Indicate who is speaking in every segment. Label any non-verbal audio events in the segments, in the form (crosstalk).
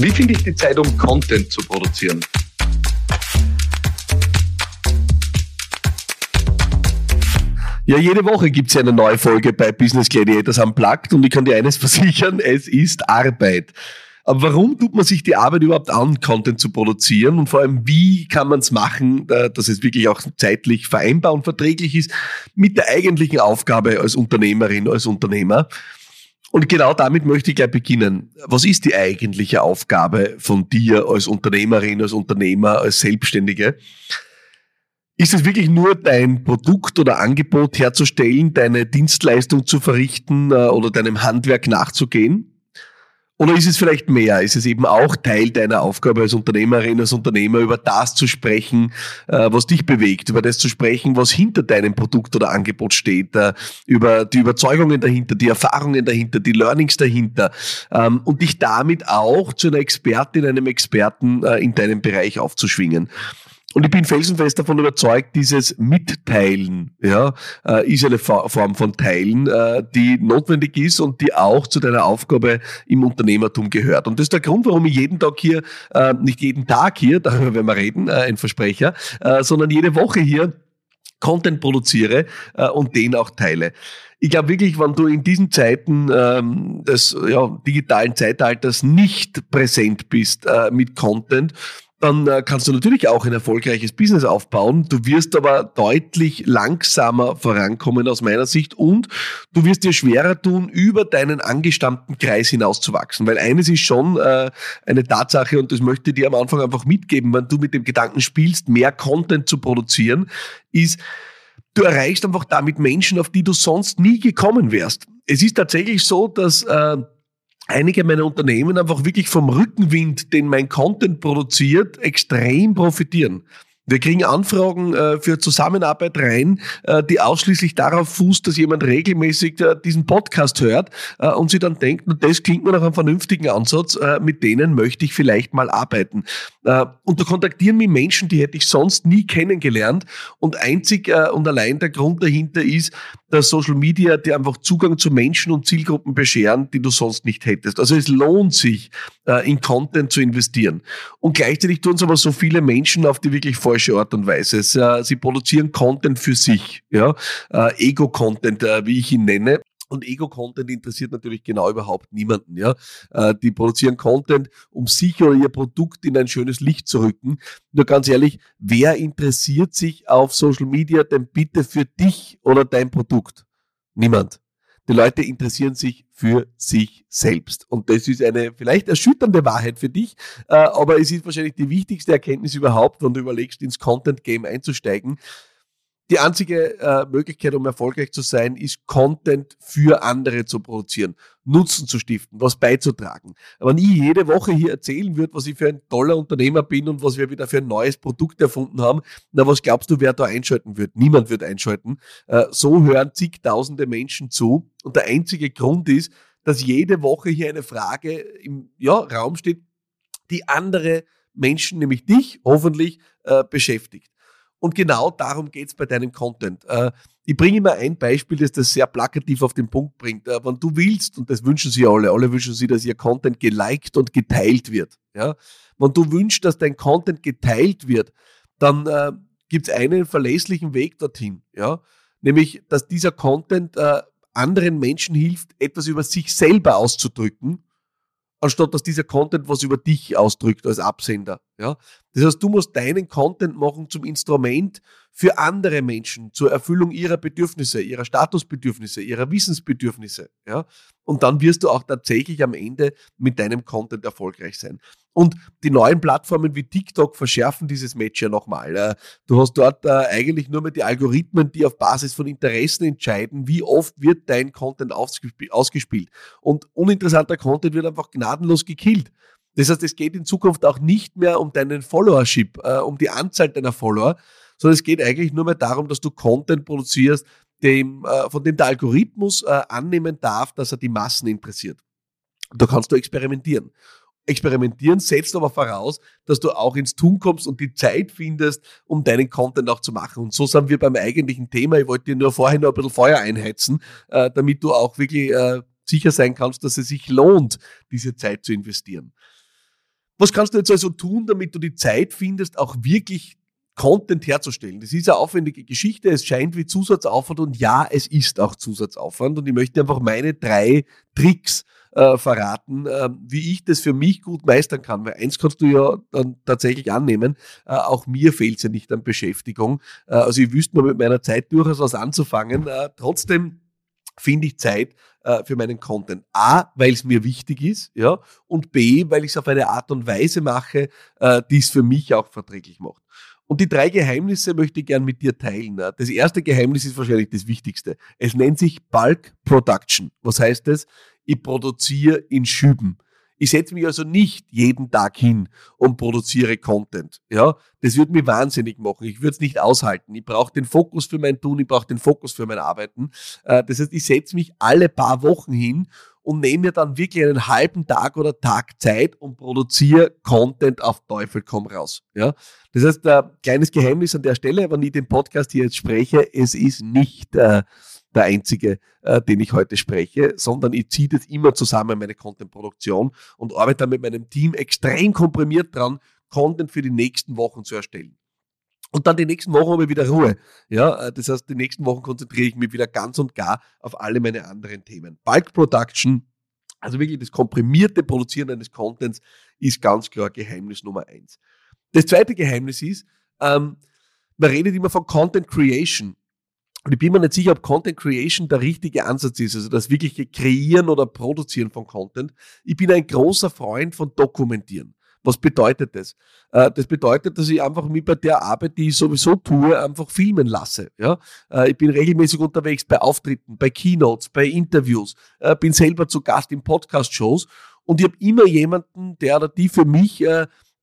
Speaker 1: Wie finde ich die Zeit, um Content zu produzieren?
Speaker 2: Ja, jede Woche gibt's ja eine neue Folge bei Business Gladiators Unplugged und ich kann dir eines (laughs) versichern, es ist Arbeit. Aber warum tut man sich die Arbeit überhaupt an, Content zu produzieren? Und vor allem, wie kann man es machen, dass es wirklich auch zeitlich vereinbar und verträglich ist mit der eigentlichen Aufgabe als Unternehmerin, als Unternehmer? Und genau damit möchte ich gleich beginnen. Was ist die eigentliche Aufgabe von dir als Unternehmerin, als Unternehmer, als Selbstständige? Ist es wirklich nur dein Produkt oder Angebot herzustellen, deine Dienstleistung zu verrichten äh, oder deinem Handwerk nachzugehen? Oder ist es vielleicht mehr? Ist es eben auch Teil deiner Aufgabe als Unternehmerin, als Unternehmer, über das zu sprechen, äh, was dich bewegt, über das zu sprechen, was hinter deinem Produkt oder Angebot steht, äh, über die Überzeugungen dahinter, die Erfahrungen dahinter, die Learnings dahinter ähm, und dich damit auch zu einer Expertin, einem Experten äh, in deinem Bereich aufzuschwingen. Und ich bin felsenfest davon überzeugt, dieses Mitteilen ja, äh, ist eine Form von Teilen, äh, die notwendig ist und die auch zu deiner Aufgabe im Unternehmertum gehört. Und das ist der Grund, warum ich jeden Tag hier, äh, nicht jeden Tag hier, (laughs) darüber werden wir reden, ein Versprecher, sondern jede Woche hier Content produziere und den auch teile. Ich glaube wirklich, wenn du in diesen Zeiten ähm, des ja, digitalen Zeitalters nicht präsent bist äh, mit Content, dann äh, kannst du natürlich auch ein erfolgreiches Business aufbauen. Du wirst aber deutlich langsamer vorankommen aus meiner Sicht und du wirst dir schwerer tun, über deinen angestammten Kreis hinauszuwachsen. Weil eines ist schon äh, eine Tatsache und das möchte ich dir am Anfang einfach mitgeben, wenn du mit dem Gedanken spielst, mehr Content zu produzieren, ist, du erreichst einfach damit Menschen, auf die du sonst nie gekommen wärst. Es ist tatsächlich so, dass äh, einige meiner Unternehmen einfach wirklich vom Rückenwind, den mein Content produziert, extrem profitieren. Wir kriegen Anfragen äh, für Zusammenarbeit rein, äh, die ausschließlich darauf fußt, dass jemand regelmäßig äh, diesen Podcast hört und sie dann denkt, das klingt mir nach einem vernünftigen Ansatz, mit denen möchte ich vielleicht mal arbeiten. Und da kontaktieren mich Menschen, die hätte ich sonst nie kennengelernt. Und einzig und allein der Grund dahinter ist, dass Social Media dir einfach Zugang zu Menschen und Zielgruppen bescheren, die du sonst nicht hättest. Also es lohnt sich, in Content zu investieren. Und gleichzeitig tun es aber so viele Menschen auf die wirklich falsche Art und Weise. Sie produzieren Content für sich, ja, Ego-Content, wie ich ihn nenne. Und Ego-Content interessiert natürlich genau überhaupt niemanden. Ja, äh, die produzieren Content, um sich oder ihr Produkt in ein schönes Licht zu rücken. Nur ganz ehrlich, wer interessiert sich auf Social Media denn bitte für dich oder dein Produkt? Niemand. Die Leute interessieren sich für sich selbst. Und das ist eine vielleicht erschütternde Wahrheit für dich, äh, aber es ist wahrscheinlich die wichtigste Erkenntnis überhaupt, wenn du überlegst, ins Content-Game einzusteigen. Die einzige äh, Möglichkeit, um erfolgreich zu sein, ist Content für andere zu produzieren, Nutzen zu stiften, was beizutragen. Aber ich jede Woche hier erzählen würde, was ich für ein toller Unternehmer bin und was wir wieder für ein neues Produkt erfunden haben, na was glaubst du, wer da einschalten wird? Niemand wird einschalten. Äh, so hören zigtausende Menschen zu. Und der einzige Grund ist, dass jede Woche hier eine Frage im ja, Raum steht, die andere Menschen, nämlich dich, hoffentlich äh, beschäftigt. Und genau darum geht's bei deinem Content. Äh, ich bringe immer ein Beispiel, das das sehr plakativ auf den Punkt bringt. Äh, wenn du willst, und das wünschen sie alle, alle wünschen sie, dass ihr Content geliked und geteilt wird. Ja? Wenn du wünschst, dass dein Content geteilt wird, dann äh, gibt es einen verlässlichen Weg dorthin. Ja? Nämlich, dass dieser Content äh, anderen Menschen hilft, etwas über sich selber auszudrücken anstatt dass dieser Content was über dich ausdrückt als Absender. Ja? Das heißt, du musst deinen Content machen zum Instrument für andere Menschen, zur Erfüllung ihrer Bedürfnisse, ihrer Statusbedürfnisse, ihrer Wissensbedürfnisse. Ja? Und dann wirst du auch tatsächlich am Ende mit deinem Content erfolgreich sein. Und die neuen Plattformen wie TikTok verschärfen dieses Match ja nochmal. Äh, du hast dort äh, eigentlich nur mehr die Algorithmen, die auf Basis von Interessen entscheiden, wie oft wird dein Content ausgespielt. Und uninteressanter Content wird einfach gnadenlos gekillt. Das heißt, es geht in Zukunft auch nicht mehr um deinen Followership, äh, um die Anzahl deiner Follower, sondern es geht eigentlich nur mehr darum, dass du Content produzierst, dem, von dem der Algorithmus annehmen darf, dass er die Massen interessiert. Da kannst du experimentieren. Experimentieren setzt aber voraus, dass du auch ins Tun kommst und die Zeit findest, um deinen Content auch zu machen. Und so sind wir beim eigentlichen Thema. Ich wollte dir nur vorher noch ein bisschen Feuer einheizen, äh, damit du auch wirklich äh, sicher sein kannst, dass es sich lohnt, diese Zeit zu investieren. Was kannst du jetzt also tun, damit du die Zeit findest, auch wirklich Content herzustellen? Das ist eine aufwendige Geschichte. Es scheint wie Zusatzaufwand und ja, es ist auch Zusatzaufwand. Und ich möchte einfach meine drei Tricks äh, verraten, äh, wie ich das für mich gut meistern kann. Weil eins kannst du ja dann tatsächlich annehmen, äh, auch mir fehlt es ja nicht an Beschäftigung. Äh, also ich wüsste mal mit meiner Zeit durchaus was anzufangen. Äh, trotzdem finde ich Zeit für meinen Content. A, weil es mir wichtig ist, ja, und B, weil ich es auf eine Art und Weise mache, die es für mich auch verträglich macht. Und die drei Geheimnisse möchte ich gern mit dir teilen. Das erste Geheimnis ist wahrscheinlich das Wichtigste. Es nennt sich Bulk Production. Was heißt das? Ich produziere in Schüben. Ich setze mich also nicht jeden Tag hin und produziere Content. Ja, das würde mich wahnsinnig machen. Ich würde es nicht aushalten. Ich brauche den Fokus für mein Tun, ich brauche den Fokus für mein Arbeiten. Äh, das heißt, ich setze mich alle paar Wochen hin und nehme mir dann wirklich einen halben Tag oder Tag Zeit und produziere Content auf Teufel komm raus. Ja, das heißt, ein äh, kleines Geheimnis an der Stelle, wenn ich den Podcast hier jetzt spreche, es ist nicht äh, der einzige, äh, den ich heute spreche, sondern ich ziehe das immer zusammen, meine Content-Produktion und arbeite dann mit meinem Team extrem komprimiert dran, Content für die nächsten Wochen zu erstellen. Und dann die nächsten Wochen habe ich wieder Ruhe. Ja, äh, das heißt, die nächsten Wochen konzentriere ich mich wieder ganz und gar auf alle meine anderen Themen. Bulk Production, also wirklich das komprimierte Produzieren eines Contents, ist ganz klar Geheimnis Nummer eins. Das zweite Geheimnis ist, ähm, man redet immer von Content Creation. Und ich bin mir nicht sicher, ob Content Creation der richtige Ansatz ist, also das wirkliche Kreieren oder Produzieren von Content. Ich bin ein großer Freund von Dokumentieren. Was bedeutet das? Äh, das bedeutet, dass ich einfach mich bei der Arbeit, die ich sowieso tue, einfach filmen lasse. Ja? Äh, ich bin regelmäßig unterwegs bei Auftritten, bei Keynotes, bei Interviews, äh, bin selber zu Gast in Podcast-Shows und ich habe immer jemanden, der oder die für mich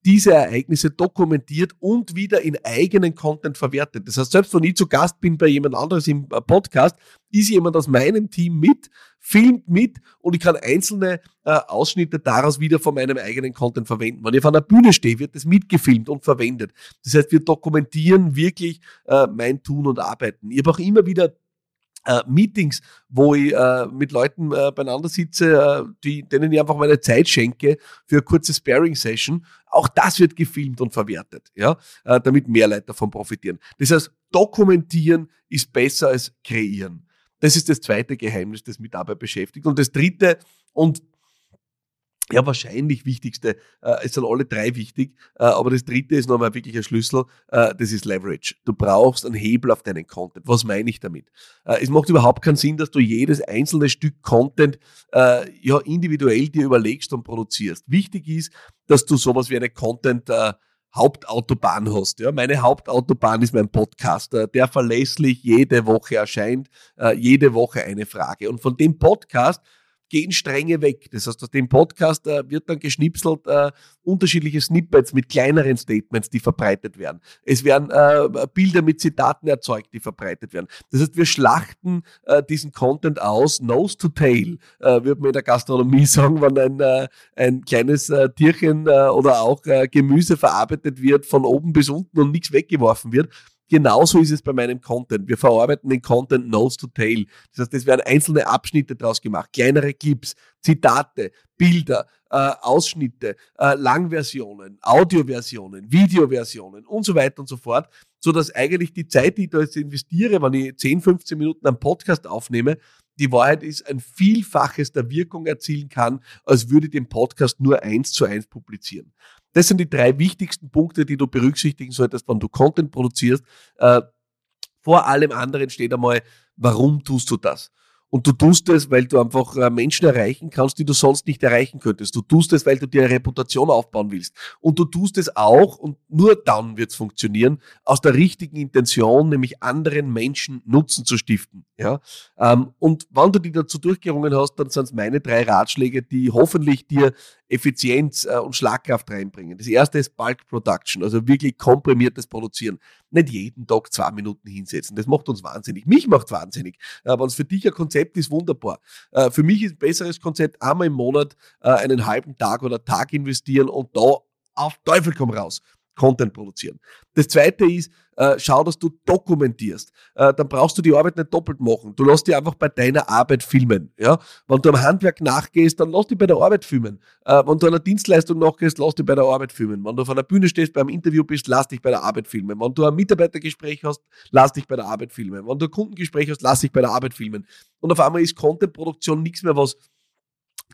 Speaker 2: diese Ereignisse dokumentiert und wieder in eigenen Content verwertet. Das heißt, selbst wenn ich zu Gast bin bei jemand anderes im äh, Podcast, ist jemand aus meinem Team mit, filmt mit und ich kann einzelne äh, Ausschnitte daraus wieder von meinem eigenen Content verwenden. Wenn ich auf einer Bühne stehe, wird das mitgefilmt und verwendet. Das heißt, wir dokumentieren wirklich äh, mein Tun und Arbeiten. Ich habe auch immer wieder äh, Meetings, wo ich äh, mit Leuten äh, beieinander sitze, äh, die, denen ich einfach meine Zeit schenke für eine kurze Sparing-Session. Auch das wird gefilmt und verwertet, ja, äh, damit mehr Leute davon profitieren. Das heißt, dokumentieren ist besser als kreieren. Das ist das zweite Geheimnis, das mich dabei beschäftigt. Und das dritte, und ja, wahrscheinlich wichtigste, äh, es sind alle drei wichtig, äh, aber das dritte ist nochmal wirklich ein Schlüssel, äh, das ist Leverage. Du brauchst einen Hebel auf deinen Content. Was meine ich damit? Äh, es macht überhaupt keinen Sinn, dass du jedes einzelne Stück Content äh, ja individuell dir überlegst und produzierst. Wichtig ist, dass du sowas wie eine Content äh, Hauptautobahn hast. Ja, meine Hauptautobahn ist mein Podcast, der verlässlich jede Woche erscheint, jede Woche eine Frage. Und von dem Podcast gehen Stränge weg. Das heißt, aus dem Podcast äh, wird dann geschnipselt äh, unterschiedliche Snippets mit kleineren Statements, die verbreitet werden. Es werden äh, Bilder mit Zitaten erzeugt, die verbreitet werden. Das heißt, wir schlachten äh, diesen Content aus, nose to tail, äh, würde man in der Gastronomie (laughs) sagen, wenn ein, äh, ein kleines äh, Tierchen äh, oder auch äh, Gemüse verarbeitet wird, von oben bis unten und nichts weggeworfen wird Genauso ist es bei meinem Content. Wir verarbeiten den Content nose to tail. Das heißt, es werden einzelne Abschnitte daraus gemacht, kleinere Clips, Zitate, Bilder, äh, Ausschnitte, äh, Langversionen, Audioversionen, Videoversionen und so weiter und so fort, so dass eigentlich die Zeit, die ich da jetzt investiere, wenn ich 10, 15 Minuten am Podcast aufnehme, die Wahrheit ist, ein Vielfaches der Wirkung erzielen kann, als würde ich den Podcast nur eins zu eins publizieren. Das sind die drei wichtigsten Punkte, die du berücksichtigen solltest, wenn du Content produzierst. Äh, vor allem anderen steht einmal, warum tust du das? Und du tust es, weil du einfach äh, Menschen erreichen kannst, die du sonst nicht erreichen könntest. Du tust es, weil du dir eine Reputation aufbauen willst. Und du tust es auch, und nur dann wird es funktionieren, aus der richtigen Intention, nämlich anderen Menschen Nutzen zu stiften. Ja? Ähm, und wenn du die dazu durchgerungen hast, dann sind es meine drei Ratschläge, die hoffentlich dir Effizienz äh, und Schlagkraft reinbringen. Das erste ist Bulk Production, also wirklich komprimiertes Produzieren. Nicht jeden Tag zwei Minuten hinsetzen. Das macht uns wahnsinnig. Mich macht wahnsinnig. Äh, Wenn es für dich ein Konzept ist, wunderbar. Äh, für mich ist ein besseres Konzept, einmal im Monat äh, einen halben Tag oder Tag investieren und da auf Teufel komm raus. Content produzieren. Das zweite ist, Äh, schau, dass du dokumentierst. Äh, dann brauchst du die Arbeit nicht doppelt machen. Du lass dich einfach bei deiner Arbeit filmen. Ja? Wenn du am Handwerk nachgehst, dann lass dich bei der Arbeit filmen. Äh, wenn du einer Dienstleistung nachgehst, lass dich bei der Arbeit filmen. Wenn du auf einer Bühne stehst, beim Interview bist, lass dich bei der Arbeit filmen. Wenn du ein Mitarbeitergespräch hast, lass dich bei der Arbeit filmen. Wenn du ein Kundengespräch hast, lass dich bei der Arbeit filmen. Und auf einmal ist Contentproduktion nichts mehr, was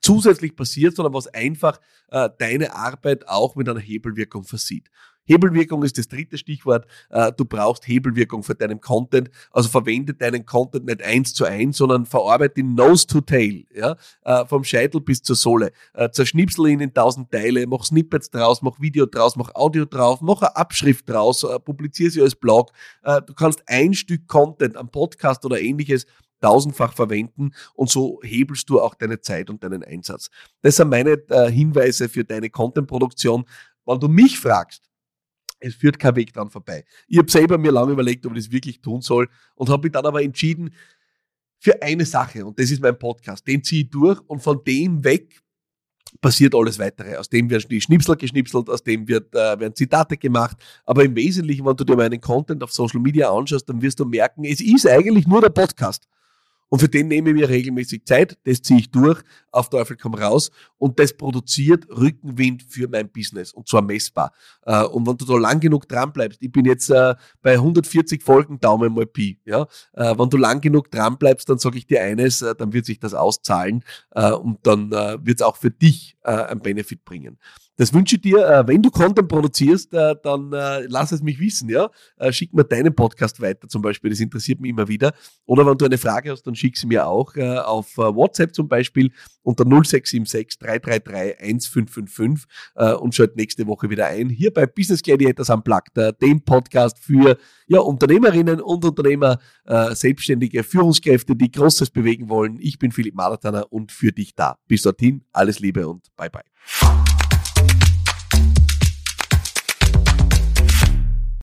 Speaker 2: zusätzlich passiert, sondern was einfach äh, deine Arbeit auch mit einer Hebelwirkung versieht. Hebelwirkung ist das dritte Stichwort. Äh, du brauchst Hebelwirkung für deinen Content. Also verwende deinen Content nicht eins zu eins, sondern verarbeite ihn nose to tail. Ja? Äh, vom Scheitel bis zur Sohle. Äh, zerschnipsel ihn in tausend Teile, mach Snippets draus, mach Video draus, mach Audio drauf, mach eine Abschrift draus, publiziere sie als Blog. Du kannst ein Stück Content, am Podcast oder ähnliches tausendfach verwenden und so hebelst du auch deine Zeit und deinen Einsatz. Das sind meine äh, Hinweise für deine Content-Produktion. Wenn du mich fragst, es führt kein Weg dran vorbei. Ich habe selber mir lange überlegt, ob ich das wirklich tun soll und habe mich dann aber entschieden für eine Sache und das ist mein Podcast. Den ziehe ich durch und von dem weg passiert alles weitere. Aus dem werden die Schnipsel geschnipselt, aus dem wird, äh, werden Zitate gemacht. Aber im Wesentlichen, wenn du dir meinen Content auf Social Media anschaust, dann wirst du merken, es ist eigentlich nur der Podcast. Und für den nehme ich mir regelmäßig Zeit, das ziehe ich durch, auf Teufel komm raus und das produziert Rückenwind für mein Business und zwar messbar. Äh, und wenn du da lang genug dran bleibst, ich bin jetzt äh, bei 140 Folgen Daumen mal Pi, ja, äh, wenn du lang genug dran bleibst, dann sage ich dir eines, dann wird sich das auszahlen und dann wird es auch für dich einen Benefit bringen. Das wünsche ich dir. Äh, wenn du Content produzierst, äh, dann äh, lass es mich wissen. Ja? Schick mir deinen Podcast weiter zum Beispiel. Das interessiert mich immer wieder. Oder wenn du eine Frage hast, dann schick sie mir auch auf WhatsApp zum Beispiel unter 0676 333 1555 und schalt nächste Woche wieder ein. Hier bei Business Gladiators Unplugged, dem Podcast für ja, Unternehmerinnen und Unternehmer, selbstständige Führungskräfte, die Großes bewegen wollen. Ich bin Philipp Maratana und für dich da. Bis dorthin, alles Liebe und bye bye.